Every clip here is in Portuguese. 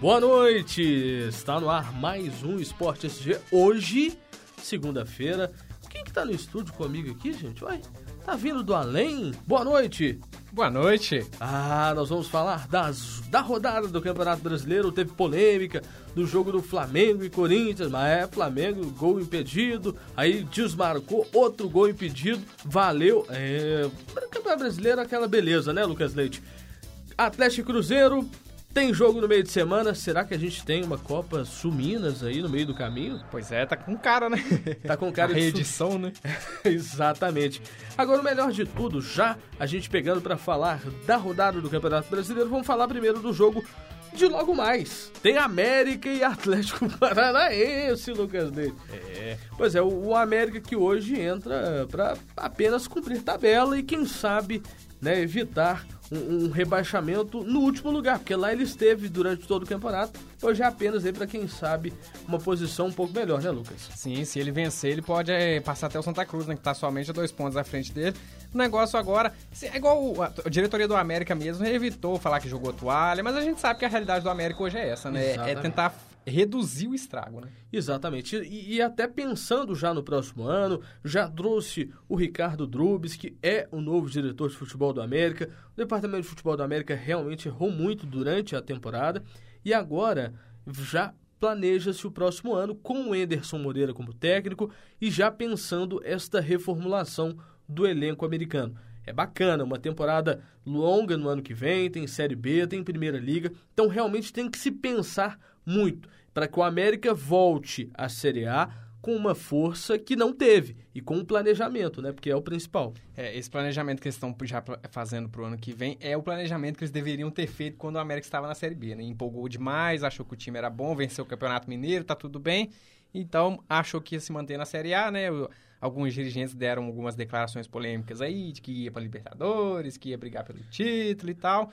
Boa noite! Está no ar mais um Esporte SG. Hoje, segunda-feira. Quem que tá no estúdio comigo aqui, gente? Uai, tá vindo do além? Boa noite! Boa noite! Ah, nós vamos falar das, da rodada do Campeonato Brasileiro. Teve polêmica do jogo do Flamengo e Corinthians, mas é Flamengo, gol impedido. Aí desmarcou outro gol impedido. Valeu. É, Campeonato Brasileiro, aquela beleza, né, Lucas Leite? Atlético Cruzeiro, tem jogo no meio de semana, será que a gente tem uma Copa Suminas aí no meio do caminho? Pois é, tá com cara, né? Tá com cara a de reedição, né? Exatamente. Agora, o melhor de tudo, já a gente pegando para falar da rodada do Campeonato Brasileiro, vamos falar primeiro do jogo de logo mais. Tem América e Atlético Paranaense, Lucas Leite. É. Pois é, o, o América que hoje entra para apenas cumprir tabela e quem sabe, né, evitar um, um, rebaixamento no último lugar, porque lá ele esteve durante todo o campeonato. Hoje é apenas aí para quem sabe uma posição um pouco melhor, né, Lucas? Sim, se ele vencer, ele pode é, passar até o Santa Cruz, né, que tá somente a dois pontos à frente dele. O negócio agora é igual a, a diretoria do América mesmo evitou falar que jogou toalha, mas a gente sabe que a realidade do América hoje é essa, né? É Exatamente. É tentar reduzir o estrago, né? Exatamente. E, e, até pensando já no próximo ano, já trouxe o Ricardo Drubes, que é o novo diretor de futebol do América. O departamento de futebol do América realmente errou muito durante a temporada e agora já planeja-se o próximo ano com o Enderson Moreira como técnico e já pensando esta reformulação do elenco americano. É bacana, uma temporada longa no ano que vem, tem Série B, tem Primeira Liga, então realmente tem que se pensar muito para que o América volte à Série A com uma força que não teve e com um planejamento, né? Porque é o principal. É, esse planejamento que eles estão já fazendo para o ano que vem é o planejamento que eles deveriam ter feito quando o América estava na Série B, né? Empolgou demais, achou que o time era bom, venceu o Campeonato Mineiro, tá tudo bem. Então, achou que ia se manter na Série A, né? Alguns dirigentes deram algumas declarações polêmicas aí, de que ia para Libertadores, que ia brigar pelo título e tal.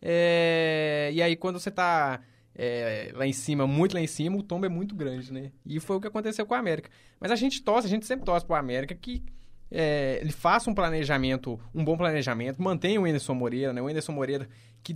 É... E aí, quando você tá é, lá em cima, muito lá em cima, o tombo é muito grande, né? E foi o que aconteceu com a América. Mas a gente torce, a gente sempre torce para o América que é, ele faça um planejamento, um bom planejamento, mantenha o Anderson Moreira, né? O Anderson Moreira que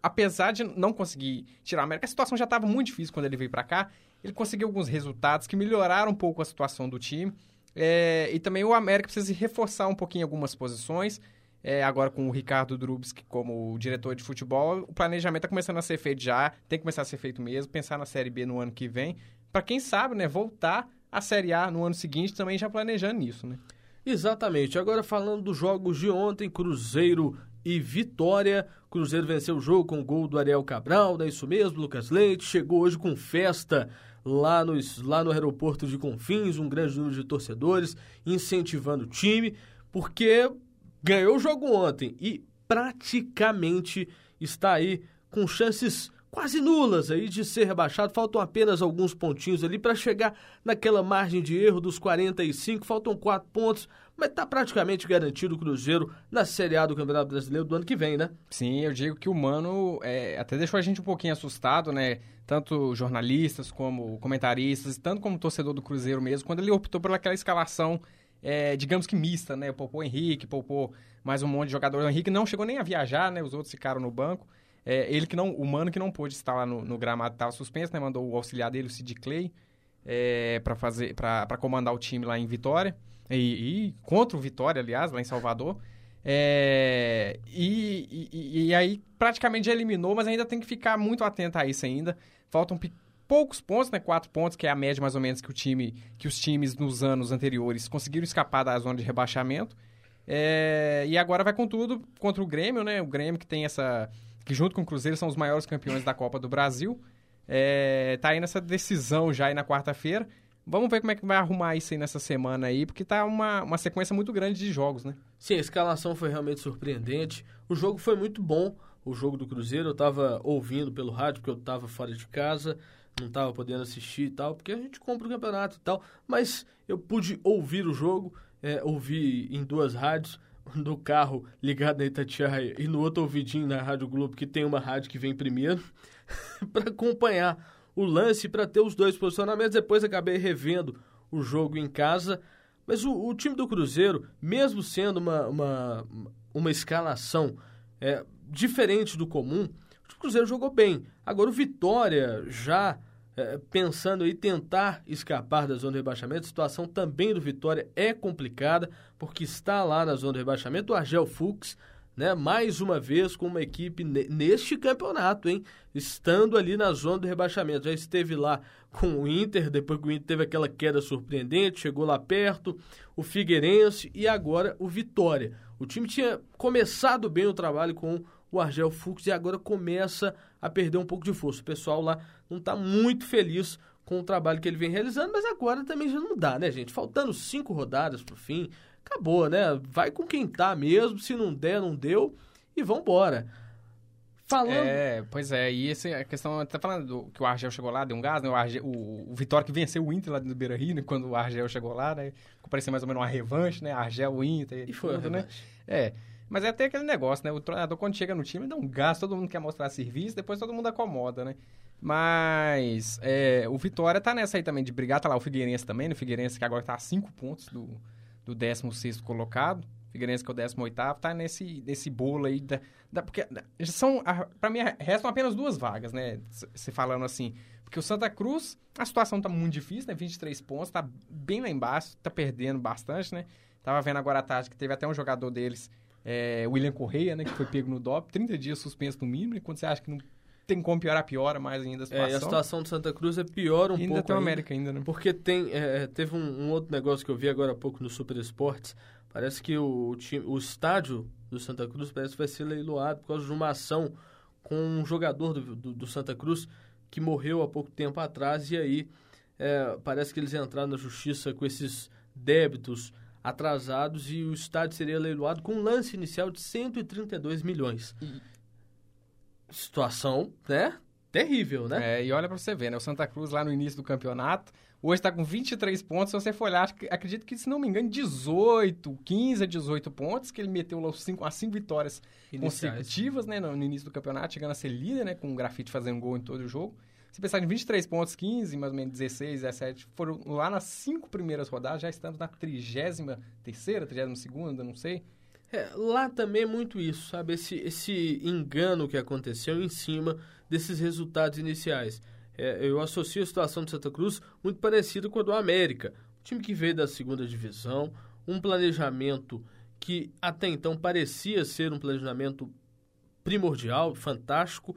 apesar de não conseguir tirar a América, a situação já estava muito difícil quando ele veio para cá. Ele conseguiu alguns resultados que melhoraram um pouco a situação do time. É, e também o América precisa reforçar um pouquinho algumas posições. É, agora com o Ricardo Drubski como diretor de futebol, o planejamento está começando a ser feito já, tem que começar a ser feito mesmo, pensar na Série B no ano que vem, para quem sabe, né, voltar à Série A no ano seguinte também já planejando nisso, né? Exatamente. Agora falando dos jogos de ontem, Cruzeiro e Vitória. Cruzeiro venceu o jogo com o gol do Ariel Cabral, é isso mesmo, Lucas Leite. Chegou hoje com festa lá no, lá no aeroporto de Confins, um grande número de torcedores incentivando o time, porque ganhou o jogo ontem e praticamente está aí com chances quase nulas aí de ser rebaixado. Faltam apenas alguns pontinhos ali para chegar naquela margem de erro dos 45. Faltam quatro pontos, mas está praticamente garantido o Cruzeiro na Série A do Campeonato Brasileiro do ano que vem, né? Sim, eu digo que o Mano é, até deixou a gente um pouquinho assustado, né? Tanto jornalistas como comentaristas, tanto como torcedor do Cruzeiro mesmo, quando ele optou por aquela escalação é, digamos que mista, né? Poupou o Henrique, poupou mais um monte de jogador. O Henrique não chegou nem a viajar, né? Os outros ficaram no banco. É, ele que não, o Mano que não pôde estar lá no, no gramado estava suspenso, né? Mandou o auxiliar dele, o Sid Clay, é, para fazer, para comandar o time lá em Vitória e, e, contra o Vitória, aliás, lá em Salvador. É, e, e, e, aí praticamente já eliminou, mas ainda tem que ficar muito atento a isso ainda. Faltam poucos pontos, né? Quatro pontos, que é a média mais ou menos que o time, que os times nos anos anteriores conseguiram escapar da zona de rebaixamento. É, e agora vai com tudo contra o Grêmio, né? O Grêmio que tem essa. que junto com o Cruzeiro são os maiores campeões da Copa do Brasil. É, tá aí nessa decisão já aí na quarta-feira. Vamos ver como é que vai arrumar isso aí nessa semana aí, porque tá uma, uma sequência muito grande de jogos, né? Sim, a escalação foi realmente surpreendente. O jogo foi muito bom, o jogo do Cruzeiro. Eu tava ouvindo pelo rádio, porque eu tava fora de casa não estava podendo assistir e tal, porque a gente compra o campeonato e tal. Mas eu pude ouvir o jogo, é, em duas rádios, no carro ligado na Itatiaia e no outro ouvidinho na Rádio Globo, que tem uma rádio que vem primeiro, para acompanhar o lance, para ter os dois posicionamentos. Depois acabei revendo o jogo em casa. Mas o, o time do Cruzeiro, mesmo sendo uma, uma uma escalação é, diferente do comum, o Cruzeiro jogou bem. Agora o Vitória já é, pensando em tentar escapar da zona de rebaixamento, a situação também do Vitória é complicada, porque está lá na zona de rebaixamento o Argel Fux, né, mais uma vez com uma equipe neste campeonato, hein, estando ali na zona do rebaixamento. Já esteve lá com o Inter, depois que o Inter teve aquela queda surpreendente, chegou lá perto, o Figueirense e agora o Vitória. O time tinha começado bem o trabalho com o Argel Fux e agora começa a perder um pouco de força. O pessoal lá não está muito feliz com o trabalho que ele vem realizando, mas agora também já não dá, né, gente? Faltando cinco rodadas pro fim, acabou, né? Vai com quem tá mesmo, se não der, não deu, e vambora. Falando... É, pois é, e essa a questão, tá falando do, que o Argel chegou lá, deu um gás, né? O, Argel, o, o Vitória que venceu o Inter lá no Beira Rio, né? quando o Argel chegou lá, né? Parecia mais ou menos uma revanche, né? Argel, Inter e foi, tudo, né? É. Mas é até aquele negócio, né? O treinador, quando chega no time, dá um gás, todo mundo quer mostrar serviço, depois todo mundo acomoda, né? Mas é, o Vitória tá nessa aí também de brigar, tá lá o Figueirense também, né? O Figueirense que agora tá a 5 pontos do, do 16 colocado. Figueirense que é o 18 tá nesse, nesse bolo aí. Da, da, porque são, para mim, restam apenas duas vagas, né? Se falando assim. Porque o Santa Cruz, a situação tá muito difícil, né? 23 pontos, tá bem lá embaixo, tá perdendo bastante, né? Tava vendo agora à tarde que teve até um jogador deles é, William Correia, né, que foi pego no DOP, 30 dias suspenso no mínimo, e quando você acha que não tem como piorar, piora mais ainda a situação. É, a situação do Santa Cruz é pior um ainda pouco. Tem o América ainda, né? Porque tem, é, teve um, um, outro negócio que eu vi agora há pouco no Super Esportes. Parece que o, time, o estádio do Santa Cruz parece que vai ser leiloado por causa de uma ação com um jogador do, do, do Santa Cruz que morreu há pouco tempo atrás. E aí é, parece que eles entraram na justiça com esses débitos atrasados e o estádio seria leiloado com um lance inicial de 132 milhões. E... Situação, né? Terrível, né? É, e olha para você ver, né? O Santa Cruz lá no início do campeonato, hoje está com 23 pontos. Se você for olhar, acredito que, se não me engano, 18, 15 a 18 pontos, que ele meteu as cinco, as cinco vitórias Iniciais. consecutivas, né? No, no, início do campeonato, chegando a ser líder, né? Com o grafite fazendo gol em todo o jogo. Se pensar em 23 pontos, 15, mais ou menos 16, 17, foram lá nas cinco primeiras rodadas, já estamos na 33ª, 32ª, não sei. É, lá também é muito isso, sabe? Esse, esse engano que aconteceu em cima desses resultados iniciais. É, eu associo a situação de Santa Cruz muito parecida com a do América. O time que veio da segunda divisão, um planejamento que até então parecia ser um planejamento primordial, fantástico,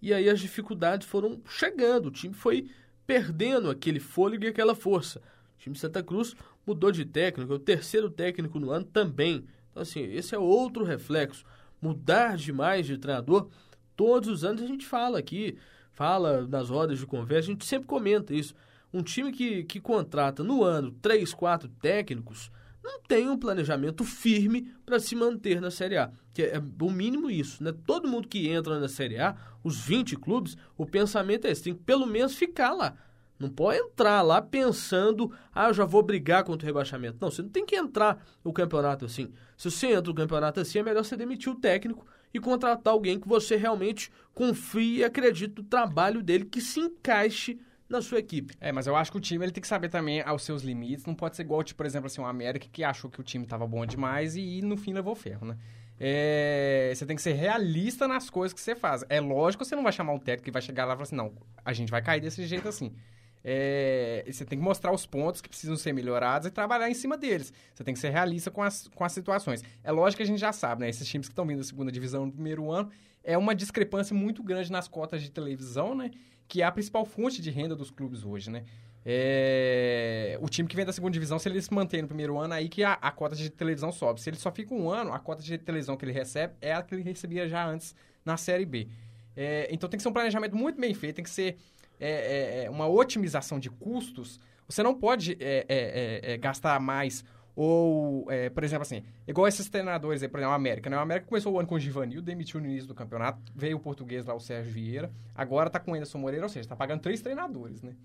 e aí as dificuldades foram chegando, o time foi perdendo aquele fôlego e aquela força. O time de Santa Cruz mudou de técnico, é o terceiro técnico no ano também. Então, assim, esse é outro reflexo. Mudar demais de treinador, todos os anos a gente fala aqui, fala nas rodas de conversa, a gente sempre comenta isso. Um time que, que contrata no ano três, quatro técnicos, não tem um planejamento firme para se manter na Série A. Que é o mínimo isso, né? Todo mundo que entra na Série A, os 20 clubes, o pensamento é esse, tem que pelo menos ficar lá. Não pode entrar lá pensando, ah, eu já vou brigar contra o rebaixamento. Não, você não tem que entrar no campeonato assim. Se você entra no campeonato assim, é melhor você demitir o técnico e contratar alguém que você realmente confie e acredite no trabalho dele, que se encaixe na sua equipe. É, mas eu acho que o time ele tem que saber também aos seus limites. Não pode ser igual, tipo, por exemplo, assim, o América que achou que o time estava bom demais e no fim levou ferro, né? É, você tem que ser realista nas coisas que você faz. É lógico que você não vai chamar um técnico que vai chegar lá e falar assim, não, a gente vai cair desse jeito assim. É, você tem que mostrar os pontos que precisam ser melhorados e trabalhar em cima deles. Você tem que ser realista com as, com as situações. É lógico que a gente já sabe, né? Esses times que estão vindo da segunda divisão no primeiro ano, é uma discrepância muito grande nas cotas de televisão, né? Que é a principal fonte de renda dos clubes hoje, né? É... O time que vem da segunda divisão, se ele se mantém no primeiro ano, aí que a, a, cota de televisão sobe. Se ele só fica um ano, a cota de televisão que ele recebe é a que ele recebia já antes na Série B. É... Então tem que ser um planejamento muito bem feito, tem que ser é, é, é uma otimização de custos. Você não pode é, gastar mais ou, é, por exemplo, assim, igual esses treinadores aí, por exemplo, o América, né? O América começou o ano com o Givanil, demitiu no início do campeonato, veio o português lá, o Sérgio Vieira, agora tá com o Anderson Moreira, ou seja, tá pagando três treinadores, né?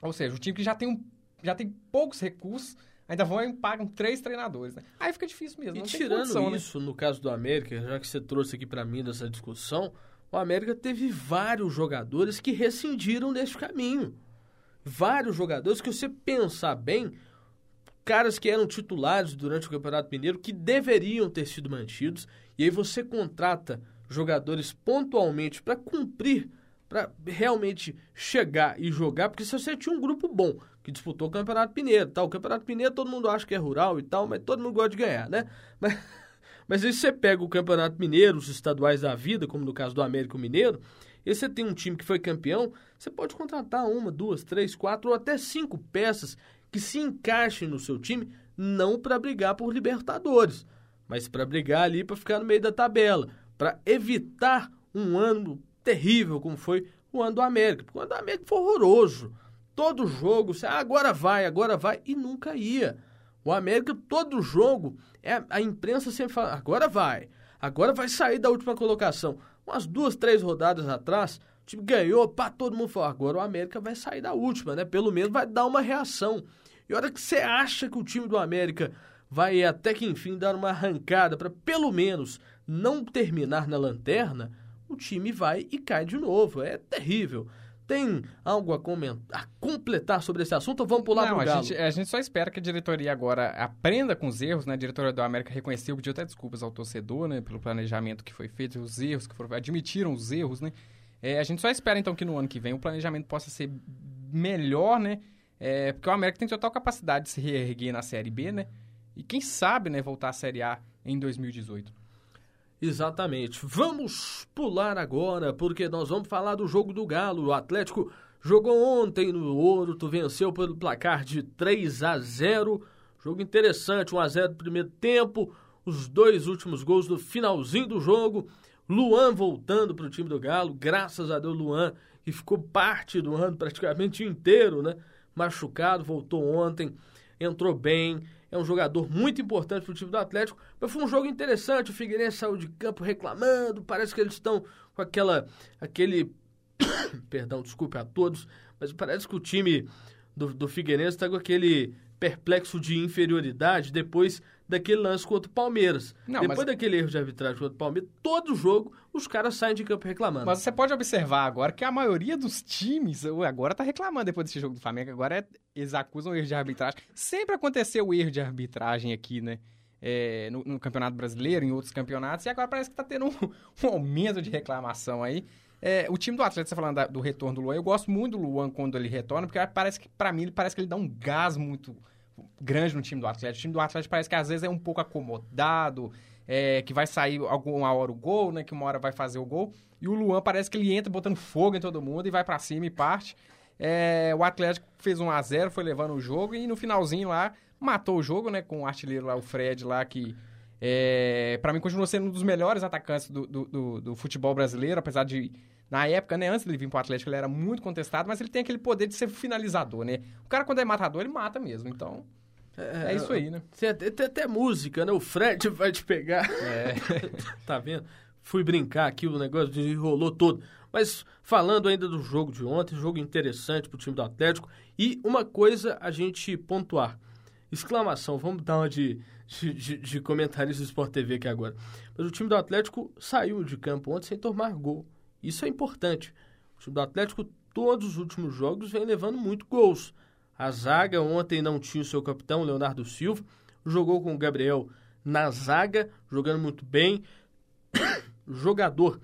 Ou seja, o time que já tem, um, já tem poucos recursos, ainda vão e pagam três treinadores, né? Aí fica difícil mesmo. E tirando condição, né? isso, né? no caso do América, já que você trouxe aqui para mim dessa discussão, o América teve vários jogadores que rescindiram desse caminho. Vários jogadores que você pensar bem, caras que eram titulares durante o Campeonato Mineiro que deveriam ter sido mantidos, e aí você contrata jogadores pontualmente para cumprir, para realmente chegar e jogar, porque se você tinha um grupo bom que disputou o Campeonato Mineiro, tal, o Campeonato Mineiro todo mundo acha que é rural e tal, mas todo mundo gosta de ganhar, né? Mas, mas aí você pega o Campeonato Mineiro, os estaduais da vida, como no caso do Américo Mineiro, e você tem um time que foi campeão, você pode contratar uma, duas, três, quatro ou até cinco peças que se encaixem no seu time, não para brigar por Libertadores, mas para brigar ali para ficar no meio da tabela, para evitar um ano terrível como foi o ano do América. Porque o ano do América foi horroroso. Todo jogo, você, ah, agora vai, agora vai, e nunca ia. O América, todo jogo, é, a imprensa sempre fala, agora vai, agora vai sair da última colocação. Umas duas, três rodadas atrás, o time ganhou, pá, todo mundo falou, agora o América vai sair da última, né? Pelo menos vai dar uma reação. E a hora que você acha que o time do América vai até que enfim dar uma arrancada para pelo menos não terminar na lanterna, o time vai e cai de novo. É terrível. Tem algo a, comentar, a completar sobre esse assunto ou vamos pular para o Galo? A gente, a gente só espera que a diretoria agora aprenda com os erros, né? A diretoria do América reconheceu, pediu até desculpas ao torcedor, né? Pelo planejamento que foi feito, os erros que foram... Admitiram os erros, né? É, a gente só espera, então, que no ano que vem o planejamento possa ser melhor, né? É, porque o América tem total capacidade de se reerguer na Série B, né? E quem sabe, né, voltar à Série A em 2018. Exatamente. Vamos pular agora, porque nós vamos falar do jogo do Galo. O Atlético jogou ontem no Ouro, venceu pelo placar de 3 a 0. Jogo interessante, 1 a 0 no primeiro tempo, os dois últimos gols no finalzinho do jogo. Luan voltando para o time do Galo, graças a Deus Luan, que ficou parte do ano praticamente inteiro, né? Machucado, voltou ontem, entrou bem é um jogador muito importante para o time do Atlético. Mas foi um jogo interessante. O Figueirense saiu de campo reclamando. Parece que eles estão com aquela. aquele. Perdão, desculpe a todos. Mas parece que o time do, do Figueirense está com aquele perplexo de inferioridade depois daquele lance contra o Palmeiras. Não, depois mas... daquele erro de arbitragem contra o Palmeiras, todo jogo os caras saem de campo reclamando. Mas você pode observar agora que a maioria dos times agora tá reclamando depois desse jogo do Flamengo. Agora é, eles acusam erro de arbitragem. Sempre aconteceu o erro de arbitragem aqui, né? É, no, no, Campeonato Brasileiro, em outros campeonatos, e agora parece que tá tendo um, um aumento de reclamação aí. É, o time do Atlético, você falando da, do retorno do Luan, eu gosto muito do Luan quando ele retorna, porque parece que, para mim, ele parece que ele dá um gás muito grande no time do Atlético. O time do Atlético parece que às vezes é um pouco acomodado, é, que vai sair alguma hora o gol, né? Que uma hora vai fazer o gol. E o Luan parece que ele entra botando fogo em todo mundo e vai para cima e parte. É, o Atlético fez 1 a 0 foi levando o jogo e no finalzinho lá matou o jogo, né? Com o artilheiro lá, o Fred lá, que é, para mim continua sendo um dos melhores atacantes do, do, do, do, futebol brasileiro, apesar de, na época, né, antes de ele vir pro Atlético, ele era muito contestado, mas ele tem aquele poder de ser finalizador, né? O cara, quando é matador, ele mata mesmo, então... É, é isso aí, né? Tem até, tem até música, né? O Fred vai te pegar. É. tá vendo? Fui brincar aqui, o negócio enrolou todo. Mas falando ainda do jogo de ontem, jogo interessante pro time do Atlético. E uma coisa a gente pontuar. Exclamação, vamos dar uma de, de, de, de comentarista do Sport TV aqui agora. Mas o time do Atlético saiu de campo ontem sem tomar gol. Isso é importante. O time do Atlético, todos os últimos jogos, vem levando muito gols. A zaga ontem não tinha o seu capitão, Leonardo Silva. Jogou com o Gabriel na zaga, jogando muito bem. Jogador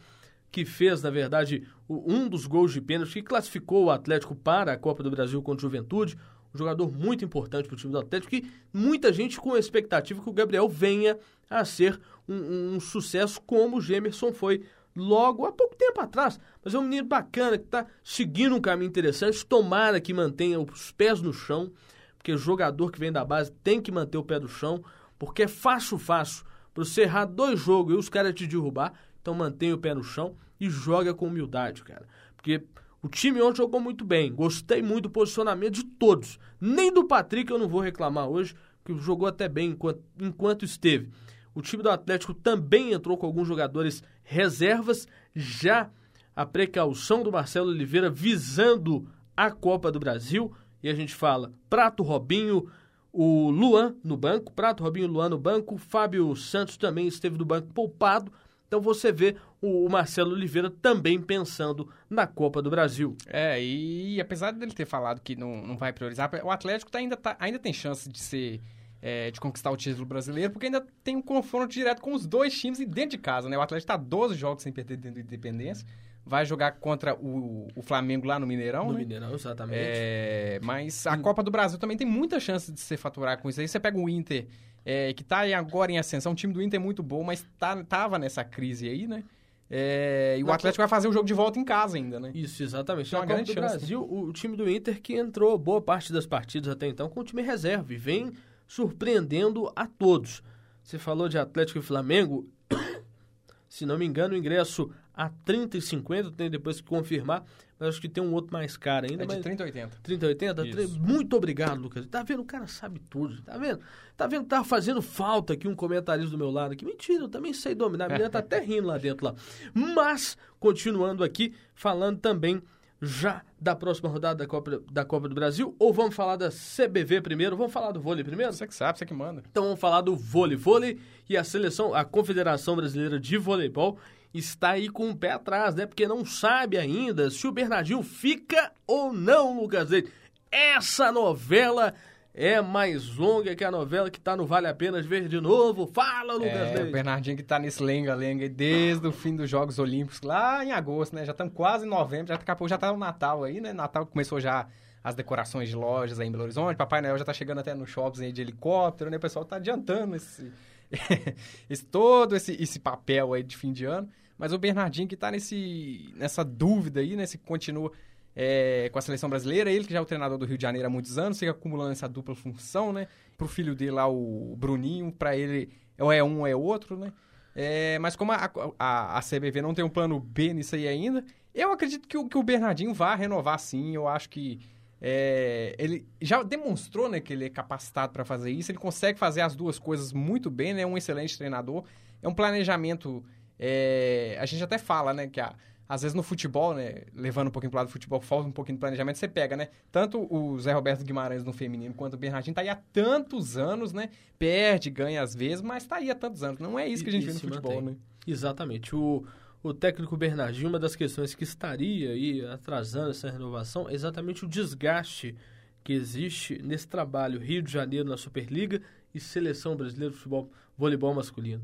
que fez, na verdade, um dos gols de pênalti que classificou o Atlético para a Copa do Brasil contra o Juventude um jogador muito importante para o time do Atlético e muita gente com a expectativa que o Gabriel venha a ser um, um sucesso como o Gemerson foi logo há pouco tempo atrás. Mas é um menino bacana que está seguindo um caminho interessante. Tomara que mantenha os pés no chão, porque jogador que vem da base tem que manter o pé no chão, porque é fácil, fácil para você errar dois jogos e os caras te derrubar. Então mantenha o pé no chão e joga com humildade, cara. Porque o time ontem jogou muito bem. Gostei muito do posicionamento de todos. Nem do Patrick eu não vou reclamar hoje, que jogou até bem enquanto, enquanto esteve. O time do Atlético também entrou com alguns jogadores reservas, já a precaução do Marcelo Oliveira visando a Copa do Brasil. E a gente fala Prato Robinho, o Luan no banco, Prato Robinho Luan no banco, Fábio Santos também esteve no banco poupado. Então você vê o Marcelo Oliveira também pensando na Copa do Brasil. É, e apesar dele ter falado que não, não vai priorizar, o Atlético tá, ainda, tá, ainda tem chance de ser é, de conquistar o título brasileiro, porque ainda tem um confronto direto com os dois times e dentro de casa, né? O Atlético está 12 jogos sem perder dentro do Independência. Vai jogar contra o, o Flamengo lá no Mineirão, No né? Mineirão, exatamente. É, mas a Copa do Brasil também tem muita chance de se faturar com isso aí. Você pega o Inter, é, que tá aí agora em ascensão. O time do Inter é muito bom, mas tá, tava nessa crise aí, né? É, e o Atlético vai fazer o jogo de volta em casa ainda, né? Isso, exatamente. Na uma Copa grande do chance? Brasil, o, o time do Inter que entrou boa parte das partidas até então com o time reserva e vem surpreendendo a todos. Você falou de Atlético e Flamengo. Se não me engano, o ingresso a 30 e 50, tem depois que confirmar, mas acho que tem um outro mais caro ainda. É de mas... 30 a 80. 30, 80? Isso. Muito obrigado, Lucas. Tá vendo? O cara sabe tudo. Tá vendo? Tá vendo? Tá fazendo falta aqui um comentarista do meu lado aqui. Mentira, eu também sei dominar. A menina tá até rindo lá dentro lá. Mas, continuando aqui, falando também já da próxima rodada da Copa, da Copa do Brasil, ou vamos falar da CBV primeiro? Vamos falar do vôlei primeiro? Você que sabe, você que manda. Então vamos falar do vôlei. Vôlei e a seleção, a Confederação Brasileira de Voleibol está aí com o pé atrás, né? Porque não sabe ainda se o Bernardinho fica ou não, Lucas Leite. Essa novela é mais longa que a novela que tá no Vale a Pena ver de novo. Fala, Lucas É, o Leite. Bernardinho que tá nesse lenga-lenga desde o fim dos Jogos Olímpicos, lá em agosto, né? Já estamos quase em novembro, já daqui a pouco já tá o Natal aí, né? Natal começou já as decorações de lojas aí em Belo Horizonte, Papai Noel já tá chegando até nos shoppings aí de helicóptero, né? O pessoal tá adiantando esse, esse todo esse, esse papel aí de fim de ano. Mas o Bernardinho que tá nesse, nessa dúvida aí, né? Se continua é, com a seleção brasileira, ele que já é o treinador do Rio de Janeiro há muitos anos, fica acumulando essa dupla função, né? Pro filho dele lá, o Bruninho, pra ele ou é um ou é outro, né? É, mas como a, a, a CBV não tem um plano B nisso aí ainda, eu acredito que o, que o Bernardinho vai renovar sim. Eu acho que é, ele já demonstrou né, que ele é capacitado para fazer isso. Ele consegue fazer as duas coisas muito bem, né? É um excelente treinador. É um planejamento. É, a gente até fala, né, que a, às vezes no futebol, né, levando um pouquinho pro lado do futebol, falta um pouquinho de planejamento, você pega, né? Tanto o Zé Roberto Guimarães no feminino quanto o Bernardinho tá aí há tantos anos, né? Perde, ganha às vezes, mas tá aí há tantos anos. Não é isso que a gente E- vê no futebol, mantém. né? Exatamente. O, o técnico Bernardinho, uma das questões que estaria aí atrasando essa renovação é exatamente o desgaste que existe nesse trabalho Rio de Janeiro na Superliga e Seleção Brasileira de Futebol Voleibol Masculino.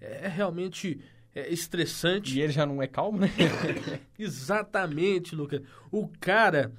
É realmente é, estressante. E ele já não é calmo, né? Exatamente, Lucas. O cara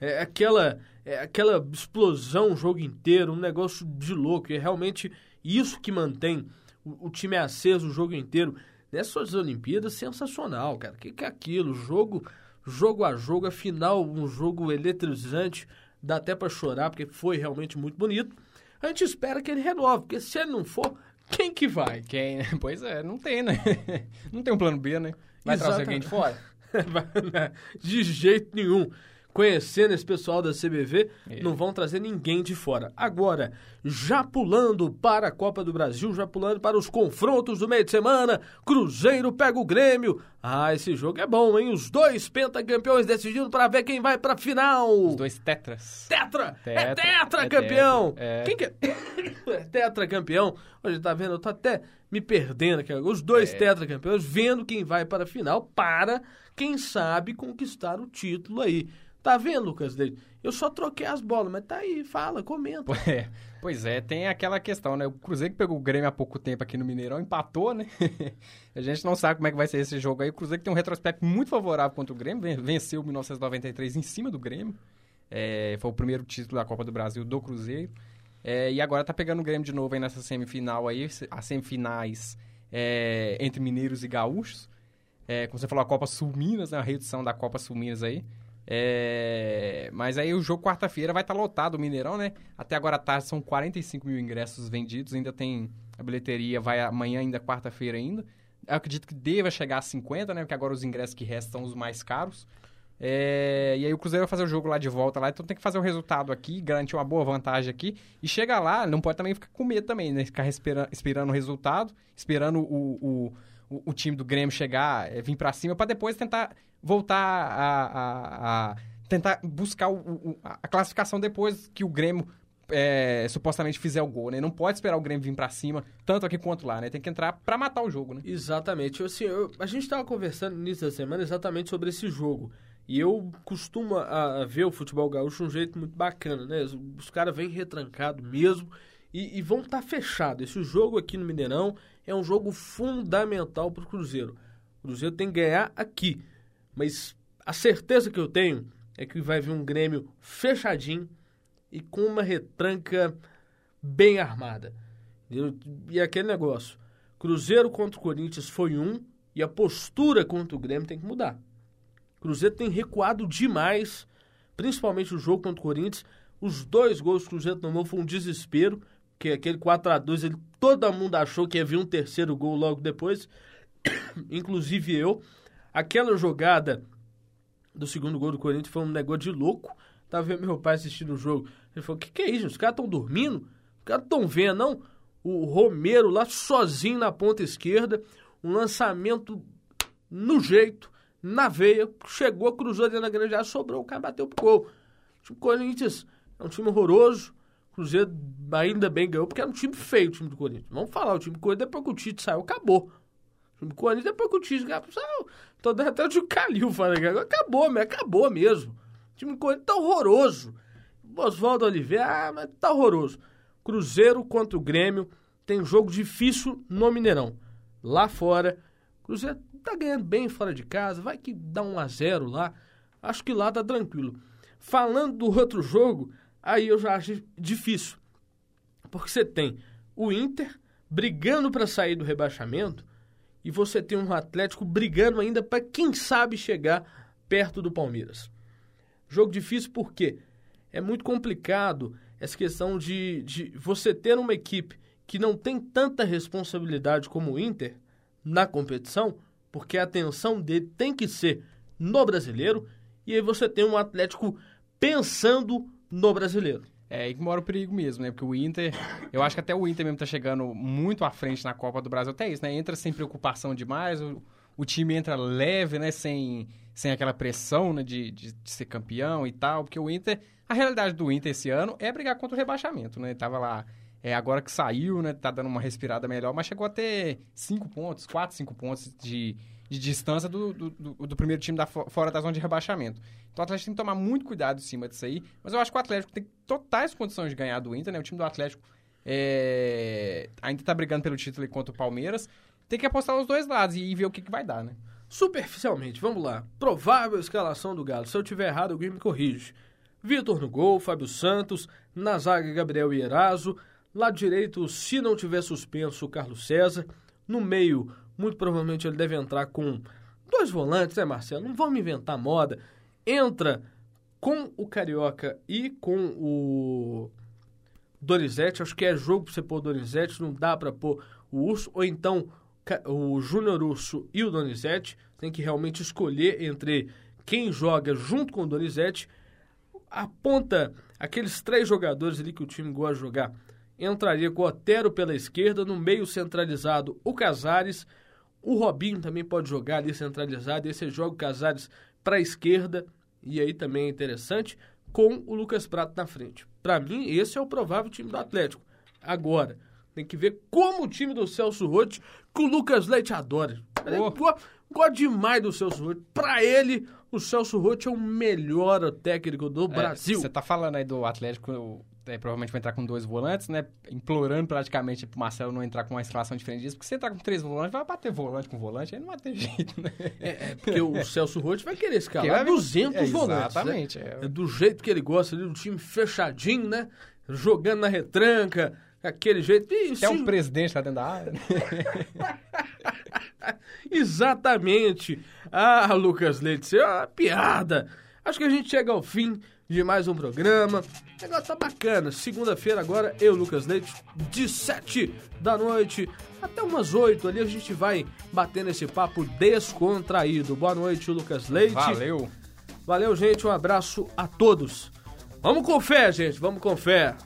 é aquela é aquela explosão o jogo inteiro, um negócio de louco. E é realmente isso que mantém o, o time aceso o jogo inteiro. Nessas Olimpíadas, sensacional, cara. O que, que é aquilo? Jogo, jogo a jogo, afinal, um jogo eletrizante. Dá até pra chorar, porque foi realmente muito bonito. A gente espera que ele renove, porque se ele não for, quem que vai? Quem? Pois é, não tem, né? Não tem um plano B, né? Vai trazer alguém de fora? de jeito nenhum. Conhecendo esse pessoal da CBV, É. não vão trazer ninguém de fora. Agora, já pulando para a Copa do Brasil, já pulando para os confrontos do meio de semana, Cruzeiro pega o Grêmio. Ah, esse jogo é bom, hein? Os dois pentacampeões decidindo para ver quem vai para a final. Os dois tetras. Tetra! é Tetra, tetra, é campeão! tetra, é. Quem que é? é tetra campeão. Hoje tá vendo? Eu tô até me perdendo aqui. Os dois É. tetra campeões vendo quem vai para a final para, quem sabe, conquistar o título aí. Tá vendo, Lucas? Eu só troquei as bolas, mas tá aí, fala, comenta. É. Pois é, tem aquela questão, né? O Cruzeiro que pegou o Grêmio há pouco tempo aqui no Mineirão empatou, né? a gente não sabe como é que vai ser esse jogo aí. O Cruzeiro que tem um retrospecto muito favorável contra o Grêmio, ven- venceu o 1993 em cima do Grêmio. É, foi o primeiro título da Copa do Brasil do Cruzeiro. É, e agora tá pegando o Grêmio de novo aí nessa semifinal aí, as semifinais é, entre mineiros e gaúchos. É, como você falou, a Copa Sul Minas, né? A reedição da Copa Sul Minas aí. É, mas aí o jogo quarta-feira vai estar lotado o Mineirão, né? Até agora à tarde são 45 mil ingressos vendidos, ainda tem a bilheteria, vai amanhã ainda, quarta-feira ainda. Eu acredito que deva chegar a 50, né? Porque agora os ingressos que restam são os mais caros. É, e aí o Cruzeiro vai fazer o jogo lá de volta lá, então tem que fazer o resultado aqui, garantir uma boa vantagem aqui. E chega lá, não pode também ficar com medo também, né? Ficar espera- esperando o resultado, esperando o, o, o, o time do Grêmio chegar, é, vir pra cima, pra depois tentar voltar a, a- a tentar buscar o- o- a classificação depois que o Grêmio é, supostamente fizer o gol, né? Não pode esperar o Grêmio vir pra cima, tanto aqui quanto lá, né? Tem que entrar pra matar o jogo, né? Exatamente. Assim, eu- a gente estava conversando no início da semana exatamente sobre esse jogo. E eu costumo a, a ver o futebol gaúcho de um jeito muito bacana, né? Os, os caras vêm retrancados mesmo e, e vão estar tá fechados. Esse jogo aqui no Mineirão é um jogo fundamental para o Cruzeiro. O Cruzeiro tem que ganhar aqui. Mas a certeza que eu tenho é que vai vir um Grêmio fechadinho e com uma retranca bem armada. E aquele negócio: Cruzeiro contra o Corinthians foi um e a postura contra o Grêmio tem que mudar. Cruzeiro tem recuado demais, principalmente o jogo contra o Corinthians. Os dois gols que o Cruzeiro tomou foi um desespero, que aquele 4 a 2 ele, todo mundo achou que ia vir um terceiro gol logo depois, inclusive eu. Aquela jogada do segundo gol do Corinthians foi um negócio de louco. Tava vendo meu pai assistindo o jogo. Ele falou: que que é isso? Os caras estão dormindo? Os caras estão vendo, não? O Romero lá sozinho na ponta esquerda. Um lançamento no jeito, na veia. Chegou, cruzou dentro da grande área, sobrou. O cara bateu pro gol. O Corinthians é um time horroroso. Cruzeiro ainda bem ganhou, porque era um time feio o time do Corinthians. Vamos falar, o time do Corinthians, depois que o Tite saiu, acabou. O time do Corinthians, depois que o Tite saiu, tô dando até o Calil falando acabou, mas acabou mesmo. O time do Corinthians tá horroroso. Oswaldo Oliveira, ah, mas tá horroroso. Cruzeiro contra o Grêmio tem jogo difícil no Mineirão. Lá fora, Cruzeiro tá ganhando bem fora de casa, vai que dá um a zero lá. Acho que lá tá tranquilo. Falando do outro jogo, aí eu já acho difícil. Porque você tem o Inter brigando para sair do rebaixamento e você tem um Atlético brigando ainda para quem sabe chegar perto do Palmeiras. Jogo difícil porque é muito complicado essa questão de, de você ter uma equipe que não tem tanta responsabilidade como o Inter na competição, porque a atenção dele tem que ser no brasileiro, e aí você tem um Atlético pensando no brasileiro. É aí que mora o perigo mesmo, né? Porque o Inter, eu acho que até o Inter mesmo tá chegando muito à frente na Copa do Brasil, até isso, né? Entra sem preocupação demais, o, o time entra leve, né? Sem, sem aquela pressão né? de, de, de ser campeão e tal, porque o Inter a realidade do Inter esse ano é brigar contra o rebaixamento, né? Ele tava lá, é, agora que saiu, né? Tá dando uma respirada melhor, mas chegou a ter cinco pontos, quatro, cinco pontos de, de distância do, do, do, do primeiro time da, fora da zona de rebaixamento. Então o Atlético tem que tomar muito cuidado em cima disso aí. Mas eu acho que o Atlético tem totais condições de ganhar do Inter, né? O time do Atlético é, ainda tá brigando pelo título contra o Palmeiras. Tem que apostar nos dois lados e, e ver o que, que vai dar, né? Superficialmente, vamos lá. Provável escalação do Galo. Se eu tiver errado, alguém me corrige. Vitor no gol, Fábio Santos, na zaga Gabriel Ierazo, lado direito, se não tiver suspenso, o Carlos César, no meio, muito provavelmente ele deve entrar com dois volantes, né, Marcelo? Não vamos inventar moda. Entra com o Carioca e com o Donizete, acho que é jogo para você pôr o Donizete, não dá para pôr o Urso, ou então o Júnior Urso e o Donizete, tem que realmente escolher entre quem joga junto com o Donizete aponta aqueles três jogadores ali que o time gosta de jogar. Entraria com o Otero pela esquerda, no meio centralizado o Casares, o Robinho também pode jogar ali centralizado, e você joga o Casares para a esquerda, e aí também é interessante, com o Lucas Prato na frente. Para mim, esse é o provável time do Atlético. Agora, tem que ver como o time do Celso Rotti, que o Lucas Leite adora. Oh. Gosto demais do Celso Rotti. Para ele, o Celso Rotti é o melhor técnico do é, Brasil. Você tá falando aí do Atlético, é, provavelmente vai entrar com dois volantes, né? Implorando praticamente pro Marcelo não entrar com uma escalação diferente disso, porque se entrar com três volantes, vai bater volante com volante, aí não vai ter jeito, né? É, é porque o Celso Rotti vai querer escalar 200 é, volantes. Né? Exatamente. Né? É. do jeito que ele gosta ali, do time fechadinho, né? Jogando na retranca, aquele jeito. E, Até se... um presidente lá dentro da área. Né? Exatamente. Ah, Lucas Leite, é uma piada. Acho que a gente chega ao fim de mais um programa. O negócio tá bacana. Segunda-feira agora, eu, Lucas Leite, de 7 da noite até umas 8 ali, a gente vai batendo esse papo descontraído. Boa noite, Lucas Leite. Valeu. Valeu, gente. Um abraço a todos. Vamos com fé, gente. Vamos com fé.